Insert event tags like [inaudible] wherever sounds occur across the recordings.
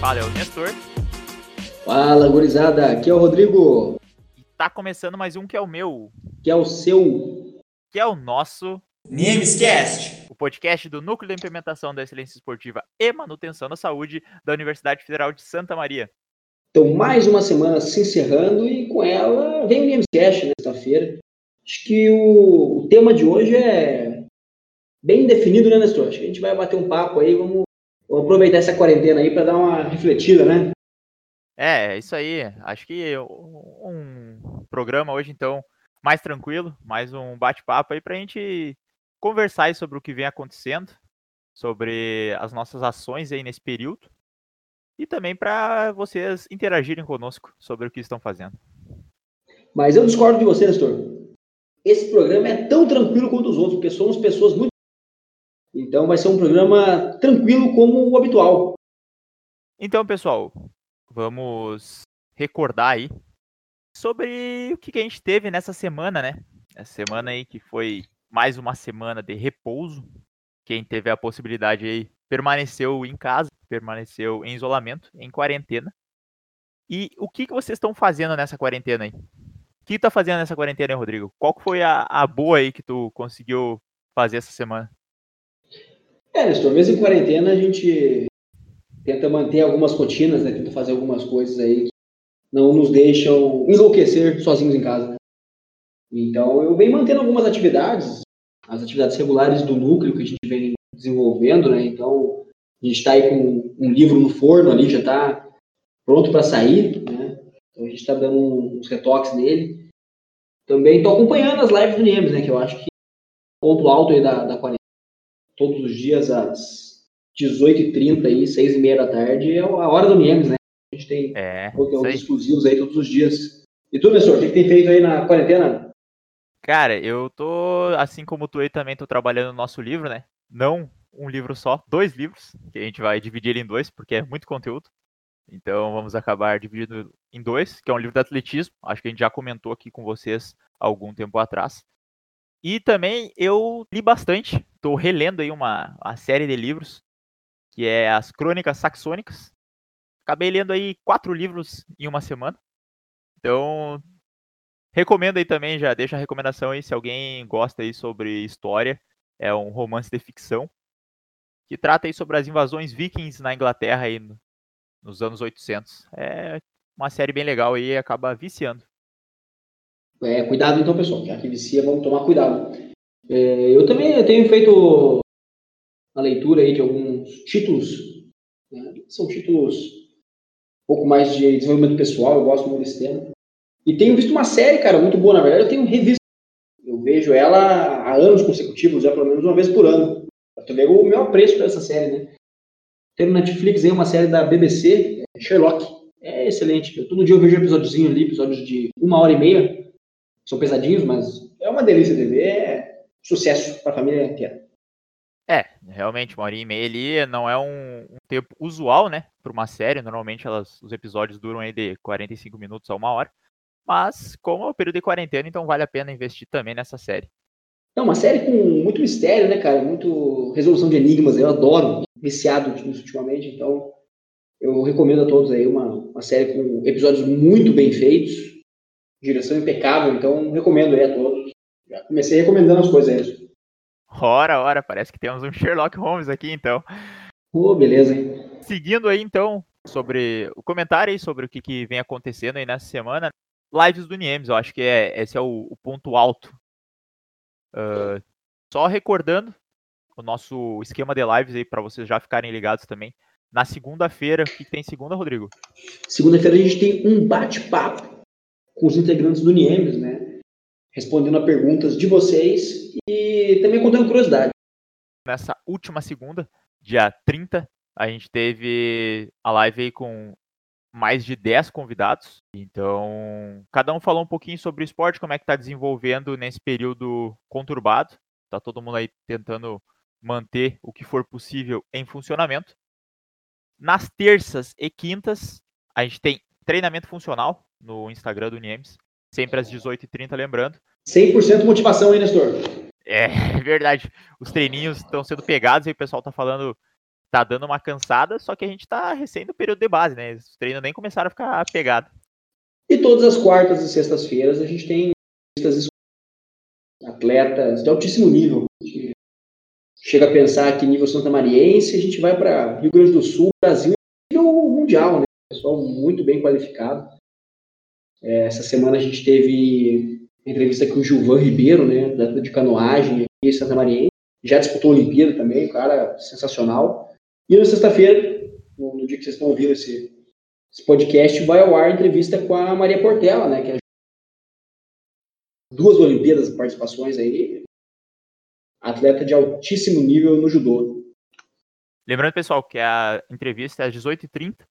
fala é o Nestor. Fala, gurizada. Aqui é o Rodrigo. E tá começando mais um que é o meu. Que é o seu. Que é o nosso. Niemescast. O podcast do Núcleo de Implementação da Excelência Esportiva e Manutenção da Saúde da Universidade Federal de Santa Maria. Então, mais uma semana se encerrando e com ela vem o Niemescast nesta-feira. Acho que o, o, tema de hoje é bem definido, né, Nestor? Acho que a gente vai bater um papo aí, vamos, vamos aproveitar essa quarentena aí para dar uma refletida, né? É, isso aí. Acho que um programa hoje, então, mais tranquilo, mais um bate-papo aí para a gente conversar sobre o que vem acontecendo, sobre as nossas ações aí nesse período e também para vocês interagirem conosco sobre o que estão fazendo. Mas eu discordo de você, Nestor. Esse programa é tão tranquilo quanto os outros, porque somos pessoas muito. Então vai ser um programa tranquilo como o habitual. Então, pessoal, vamos recordar aí sobre o que a gente teve nessa semana, né? Essa semana aí que foi mais uma semana de repouso. Quem teve a possibilidade aí permaneceu em casa, permaneceu em isolamento, em quarentena. E o que, que vocês estão fazendo nessa quarentena aí? O que tá fazendo nessa quarentena Rodrigo? Qual foi a, a boa aí que tu conseguiu fazer essa semana? É, Nestor, mesmo em quarentena a gente tenta manter algumas rotinas, né? Tenta fazer algumas coisas aí que não nos deixam enlouquecer sozinhos em casa. Então, eu venho mantendo algumas atividades, as atividades regulares do núcleo que a gente vem desenvolvendo, né? Então, a gente está aí com um livro no forno ali, já está pronto para sair, né? Então, a gente está dando uns retoques nele. Também estou acompanhando as lives do Niemes, né? Que eu acho que ponto alto aí da, da quarentena. Todos os dias às 18h30 aí, 6h30 da tarde, é a hora do Niemes, né? A gente tem é, conteúdos exclusivos aí todos os dias. E tu, Nessor, o que, que tem feito aí na quarentena? Cara, eu tô, assim como tu aí também, tô trabalhando no nosso livro, né? Não um livro só, dois livros, que a gente vai dividir ele em dois, porque é muito conteúdo. Então vamos acabar dividindo em dois, que é um livro de atletismo. Acho que a gente já comentou aqui com vocês algum tempo atrás. E também eu li bastante, estou relendo aí uma, uma série de livros, que é as Crônicas Saxônicas. Acabei lendo aí quatro livros em uma semana. Então, recomendo aí também, já deixa a recomendação aí se alguém gosta aí sobre história. É um romance de ficção que trata aí sobre as invasões vikings na Inglaterra aí no, nos anos 800. É uma série bem legal aí e acaba viciando. É, cuidado então, pessoal. Já que vicia, vamos tomar cuidado. É, eu também tenho feito a leitura aí de alguns títulos. Né? São títulos pouco mais de desenvolvimento pessoal, eu gosto muito desse tema. E tenho visto uma série, cara, muito boa, na verdade, eu tenho revisto. Eu vejo ela há anos consecutivos, já pelo menos uma vez por ano. Tu vê o meu apreço por essa série, né? Tem no Netflix aí uma série da BBC, Sherlock. É excelente. Eu, todo dia eu vejo um episódiozinho ali, episódios de uma hora e meia. São pesadinhos, mas é uma delícia de ver. É sucesso para a família inteira. É, realmente, uma hora e meia ali não é um, um tempo usual, né, para uma série. Normalmente elas, os episódios duram aí de 45 minutos a uma hora. Mas, como é o período de quarentena, então vale a pena investir também nessa série. É uma série com muito mistério, né, cara? Muito resolução de enigmas. Eu adoro, viciado nisso ultimamente. Então, eu recomendo a todos aí uma, uma série com episódios muito bem feitos, direção impecável. Então, recomendo aí a todos. Comecei recomendando as coisas aí. Ora, ora, parece que temos um Sherlock Holmes aqui, então. Oh, beleza, hein? Seguindo aí, então, sobre o comentário aí sobre o que, que vem acontecendo aí nessa semana. Lives do Niemes, eu acho que é, esse é o, o ponto alto. Uh, só recordando o nosso esquema de lives aí para vocês já ficarem ligados também. Na segunda-feira, o que tem segunda, Rodrigo? Segunda-feira a gente tem um bate-papo com os integrantes do Niemes, né? Respondendo a perguntas de vocês e também contando curiosidade. Nessa última segunda, dia 30, a gente teve a live aí com mais de 10 convidados. Então, cada um falou um pouquinho sobre o esporte, como é que está desenvolvendo nesse período conturbado. Tá todo mundo aí tentando manter o que for possível em funcionamento. Nas terças e quintas, a gente tem treinamento funcional no Instagram do Niemes, sempre às 18h30, lembrando. 100% motivação aí, Nestor. É, [laughs] é verdade. Os treininhos estão sendo pegados e o pessoal está falando tá dando uma cansada, só que a gente tá recém no período de base, né? Os treinos nem começaram a ficar pegados. E todas as quartas e sextas-feiras a gente tem atletas de altíssimo nível. A gente chega a pensar que nível Santa Mariense, a gente vai para Rio Grande do Sul, Brasil, nível mundial, né? Pessoal muito bem qualificado. É, essa semana a gente teve entrevista com o Gilvan Ribeiro, né, atleta de canoagem aqui em Santa Mariense. Já disputou a Olimpíada também, um cara sensacional. E na sexta-feira, no, no, dia que vocês estão ouvindo esse, esse, podcast, vai ao ar entrevista com a Maria Portela, né, que é duas Olimpíadas participações aí, atleta de altíssimo nível no judô. Lembrando, pessoal, que a entrevista é às 18h30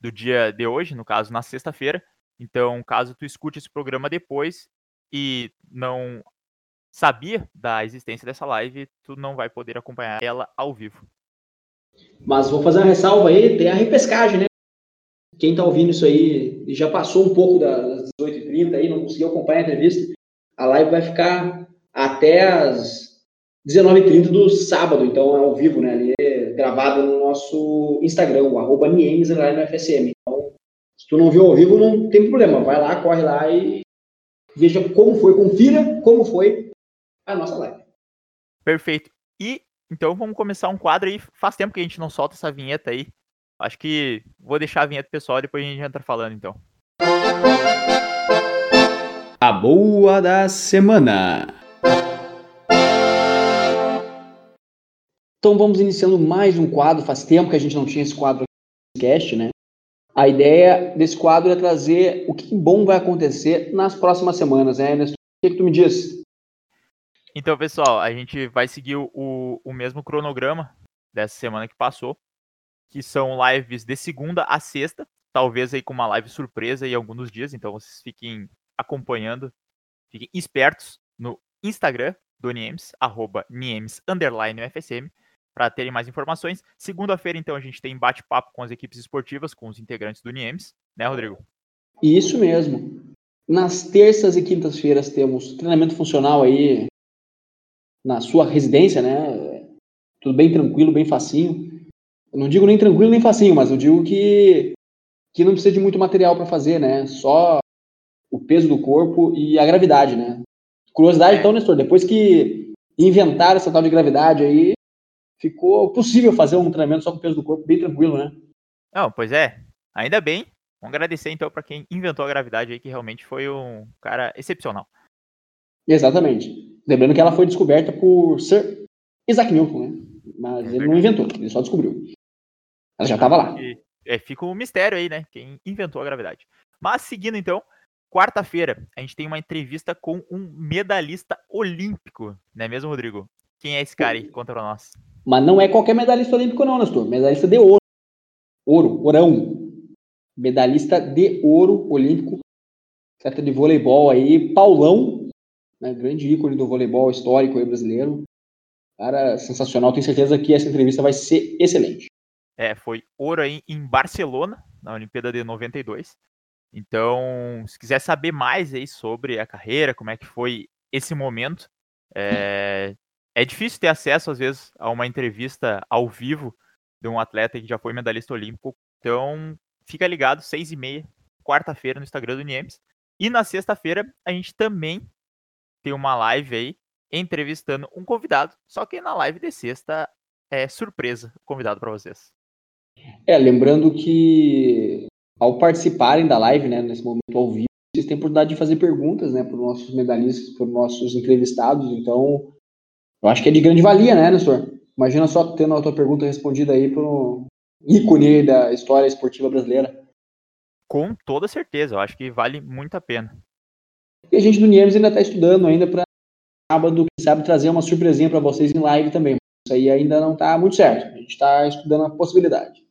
do dia de hoje, no caso, na sexta-feira. Então, caso tu escute esse programa depois e não sabia da existência dessa live, tu não vai poder acompanhar ela ao vivo. Mas vou fazer uma ressalva aí, tem a repescagem, né? Quem tá ouvindo isso aí e já passou um pouco das 18h30 aí, não conseguiu acompanhar a entrevista, a live vai ficar até as 19h30 do sábado, então é ao vivo, né? Ali é gravado no nosso Instagram, o arroba FSM. Se tu não viu ao vivo, não tem problema. Vai lá, corre lá e veja como foi, confira como foi a nossa live. Perfeito. E então vamos começar um quadro aí. Faz tempo que a gente não solta essa vinheta aí. Acho que vou deixar a vinheta pessoal e depois a gente entra falando então. A boa da semana. Então vamos iniciando mais um quadro. Faz tempo que a gente não tinha esse quadro aqui no cast, né? A ideia desse quadro é trazer o que bom vai acontecer nas próximas semanas, né, Ernesto? O que, que tu me diz? Então, pessoal, a gente vai seguir o, o mesmo cronograma dessa semana que passou, que são lives de segunda a sexta, talvez aí com uma live surpresa em alguns dias, então vocês fiquem acompanhando, fiquem espertos no Instagram do Niemes, arroba Niemes, underline UFSM, para terem mais informações. Segunda-feira, então, a gente tem bate-papo com as equipes esportivas, com os integrantes do NIEMS, né, Rodrigo? Isso mesmo. Nas terças e quintas-feiras temos treinamento funcional aí na sua residência, né? Tudo bem tranquilo, bem facinho. Eu não digo nem tranquilo nem facinho, mas eu digo que, que não precisa de muito material para fazer, né? Só o peso do corpo e a gravidade, né? Curiosidade, então, Nestor, depois que inventaram essa tal de gravidade aí, ficou possível fazer um treinamento só com o peso do corpo bem tranquilo, né? Não, pois é. Ainda bem. Vamos agradecer então para quem inventou a gravidade aí, que realmente foi um cara excepcional. Exatamente. Lembrando que ela foi descoberta por Sir Isaac Newton, né? Mas é ele não inventou, ele só descobriu. Ela já estava lá. E, é, fica um mistério aí, né? Quem inventou a gravidade. Mas seguindo então, quarta-feira, a gente tem uma entrevista com um medalhista olímpico, não é mesmo, Rodrigo? Quem é esse cara aí? Conta pra nós. Mas não é qualquer medalhista olímpico, não, Nestor. Medalhista de ouro. Ouro, ourão. Medalhista de ouro olímpico. Atleta de voleibol aí. Paulão, né, grande ícone do voleibol histórico aí brasileiro. Cara, sensacional. Tenho certeza que essa entrevista vai ser excelente. É, foi ouro aí em Barcelona, na Olimpíada de 92. Então, se quiser saber mais aí sobre a carreira, como é que foi esse momento, é, é difícil ter acesso, às vezes, a uma entrevista ao vivo de um atleta que já foi medalhista olímpico. Então, fica ligado, seis e meia, quarta-feira, no Instagram do Niemes. E na sexta-feira, a gente também tem uma live aí, entrevistando um convidado. Só que na live de sexta é surpresa convidado para vocês. É, lembrando que ao participarem da live, né, nesse momento ao vivo, vocês têm a oportunidade de fazer perguntas, né, para os nossos medalhistas, para os nossos entrevistados. Então, eu acho que é de grande valia, né, Nestor? Imagina só tendo a tua pergunta respondida aí um ícone da história esportiva brasileira. Com toda certeza, eu acho que vale muito a pena. E a gente do Niemes ainda está estudando ainda para sábado, quem sabe, trazer uma surpresinha para vocês em live também. Isso aí ainda não está muito certo. A gente está estudando a possibilidade.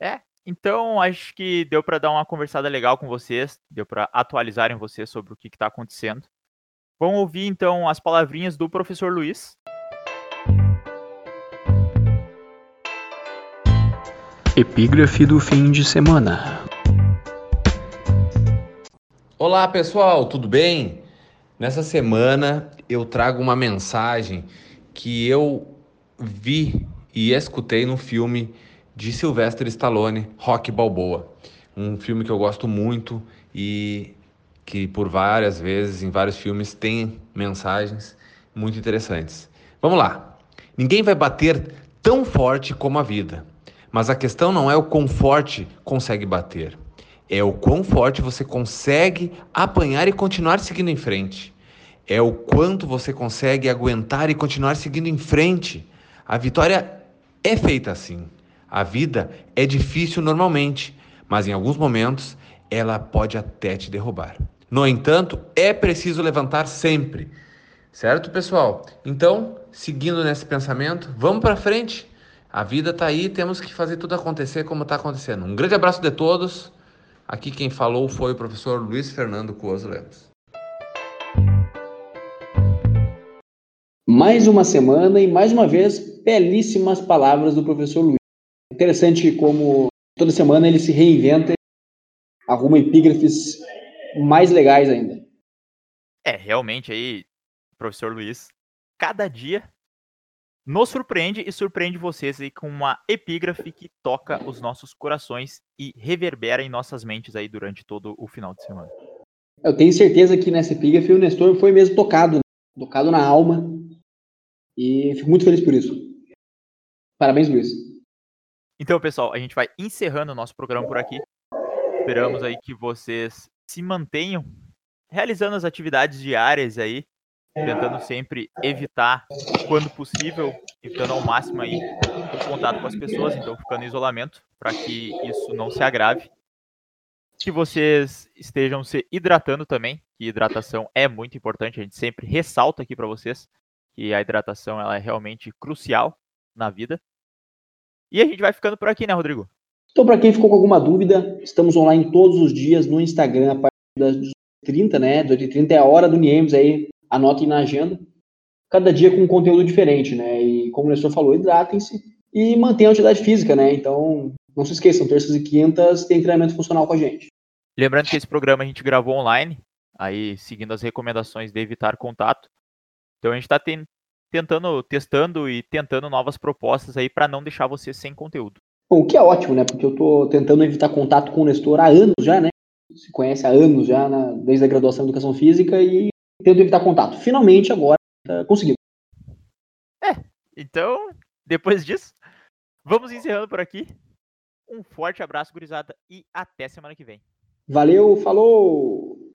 É, então acho que deu para dar uma conversada legal com vocês, deu para atualizarem vocês sobre o que está acontecendo. Vamos ouvir então as palavrinhas do professor Luiz. Epígrafe do fim de semana. Olá pessoal, tudo bem? Nessa semana eu trago uma mensagem que eu vi e escutei no filme de Sylvester Stallone, Rock Balboa. Um filme que eu gosto muito e que por várias vezes em vários filmes tem mensagens muito interessantes. Vamos lá. Ninguém vai bater tão forte como a vida. Mas a questão não é o quão forte consegue bater, é o quão forte você consegue apanhar e continuar seguindo em frente. É o quanto você consegue aguentar e continuar seguindo em frente. A vitória é feita assim. A vida é difícil normalmente, mas em alguns momentos ela pode até te derrubar. No entanto, é preciso levantar sempre. Certo, pessoal? Então, seguindo nesse pensamento, vamos para frente. A vida está aí, temos que fazer tudo acontecer como está acontecendo. Um grande abraço de todos. Aqui quem falou foi o professor Luiz Fernando Cuoso Lemos. Mais uma semana e mais uma vez belíssimas palavras do professor Luiz. Interessante como toda semana ele se reinventa, arruma epígrafes mais legais ainda. É, realmente aí, professor Luiz, cada dia nos surpreende e surpreende vocês aí com uma epígrafe que toca os nossos corações e reverbera em nossas mentes aí durante todo o final de semana. Eu tenho certeza que nessa epígrafe o Nestor foi mesmo tocado, né? tocado na alma, e fico muito feliz por isso. Parabéns, Luiz. Então, pessoal, a gente vai encerrando o nosso programa por aqui. Esperamos aí que vocês se mantenham realizando as atividades diárias aí, tentando sempre evitar, quando possível, evitando ao máximo aí o contato com as pessoas, então ficando em isolamento, para que isso não se agrave. Que vocês estejam se hidratando também, que hidratação é muito importante, a gente sempre ressalta aqui para vocês que a hidratação ela é realmente crucial na vida. E a gente vai ficando por aqui, né, Rodrigo? Então, para quem ficou com alguma dúvida, estamos online todos os dias no Instagram, a partir das 30, né? 30 é a hora do Niemes aí, anotem na agenda. Cada dia com um conteúdo diferente, né? E como o Nestor falou, hidratem-se e mantenham a atividade física, né? Então, não se esqueçam, terças e quintas tem treinamento funcional com a gente. Lembrando que esse programa a gente gravou online, aí seguindo as recomendações de evitar contato. Então a gente está tentando, testando e tentando novas propostas aí para não deixar você sem conteúdo. Bom, o que é ótimo, né? Porque eu estou tentando evitar contato com o Nestor há anos já, né? Se conhece há anos já, na, desde a graduação em Educação Física e tento evitar contato. Finalmente, agora, tá conseguiu. É, então, depois disso, vamos encerrando por aqui. Um forte abraço, gurizada, e até semana que vem. Valeu, falou!